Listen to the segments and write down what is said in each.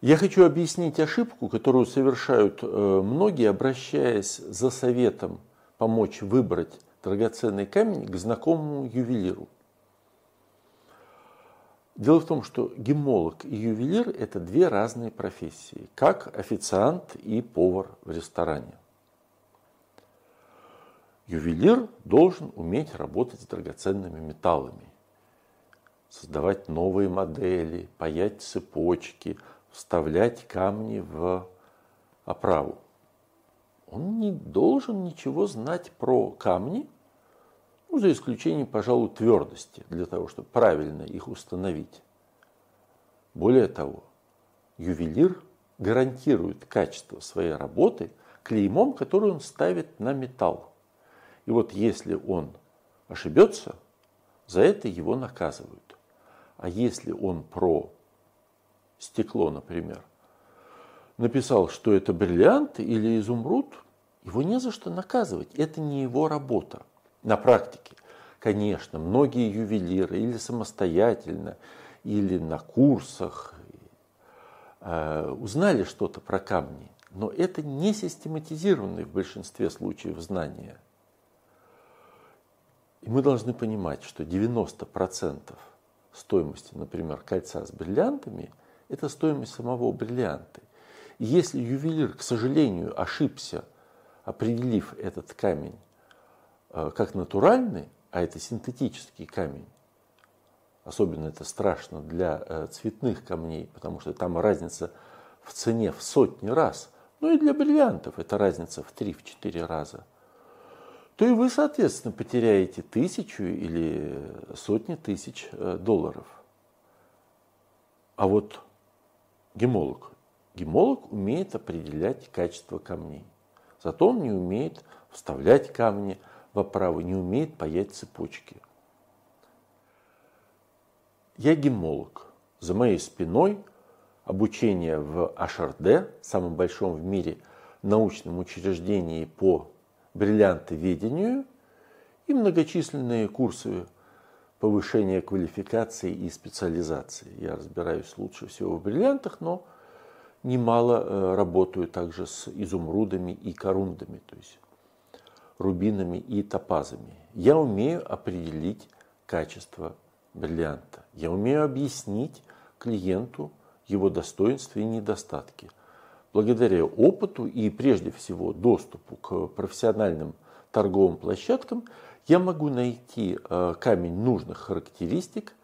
Я хочу объяснить ошибку, которую совершают э, многие, обращаясь за советом помочь выбрать драгоценный камень к знакомому ювелиру. Дело в том, что гемолог и ювелир – это две разные профессии, как официант и повар в ресторане. Ювелир должен уметь работать с драгоценными металлами, создавать новые модели, паять цепочки, вставлять камни в оправу. Он не должен ничего знать про камни – ну, за исключением, пожалуй, твердости, для того, чтобы правильно их установить. Более того, ювелир гарантирует качество своей работы клеймом, который он ставит на металл. И вот если он ошибется, за это его наказывают. А если он про стекло, например, написал, что это бриллиант или изумруд, его не за что наказывать. Это не его работа на практике. Конечно, многие ювелиры или самостоятельно, или на курсах э, узнали что-то про камни, но это не систематизированные в большинстве случаев знания. И мы должны понимать, что 90% стоимости, например, кольца с бриллиантами, это стоимость самого бриллианта. И если ювелир, к сожалению, ошибся, определив этот камень Э, как натуральный, а это синтетический камень, особенно это страшно для э, цветных камней, потому что там разница в цене в сотни раз, ну и для бриллиантов это разница в 3-4 раза, то и вы, соответственно, потеряете тысячу или сотни тысяч э, долларов. А вот гемолог. Гемолог умеет определять качество камней. Зато он не умеет вставлять камни, в оправу, не умеет паять цепочки. Я гемолог. За моей спиной обучение в HRD, самом большом в мире научном учреждении по бриллиантоведению и многочисленные курсы повышения квалификации и специализации. Я разбираюсь лучше всего в бриллиантах, но немало э, работаю также с изумрудами и корундами, то есть рубинами и топазами. Я умею определить качество бриллианта. Я умею объяснить клиенту его достоинства и недостатки. Благодаря опыту и прежде всего доступу к профессиональным торговым площадкам я могу найти э, камень нужных характеристик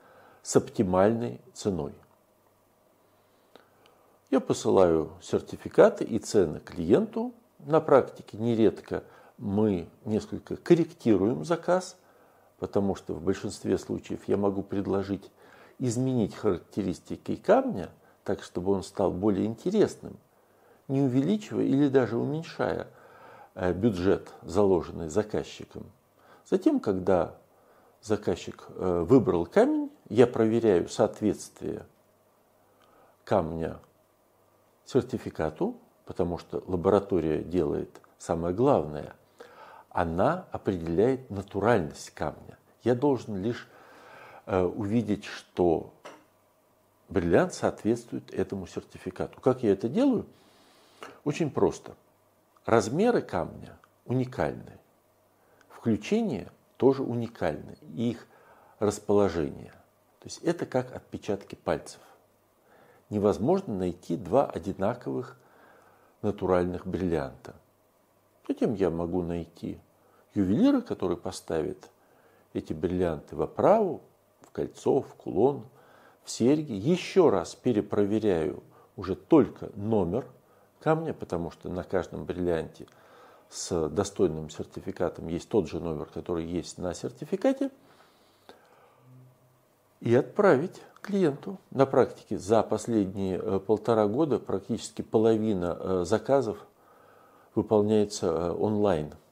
с оптимальной ценой. Я посылаю сертификаты и цены клиенту. На практике нередко мы несколько корректируем заказ, потому что в большинстве случаев я могу предложить изменить характеристики камня так, чтобы он стал более интересным, не увеличивая или даже уменьшая э, бюджет, заложенный заказчиком. Затем, когда заказчик э, выбрал камень, я проверяю соответствие камня сертификату, потому что лаборатория делает самое главное – она определяет натуральность камня. Я должен лишь э, увидеть, что бриллиант соответствует этому сертификату. Как я это делаю? Очень просто. Размеры камня уникальны. Включение тоже уникальны. их расположение. То есть это как отпечатки пальцев. Невозможно найти два одинаковых натуральных бриллианта. Затем я могу найти ювелира, который поставит эти бриллианты в оправу, в кольцо, в кулон, в серьги. Еще раз перепроверяю уже только номер камня, потому что на каждом бриллианте с достойным сертификатом есть тот же номер, который есть на сертификате, и отправить клиенту. На практике за последние э, полтора года практически половина э, заказов выполняется э, онлайн –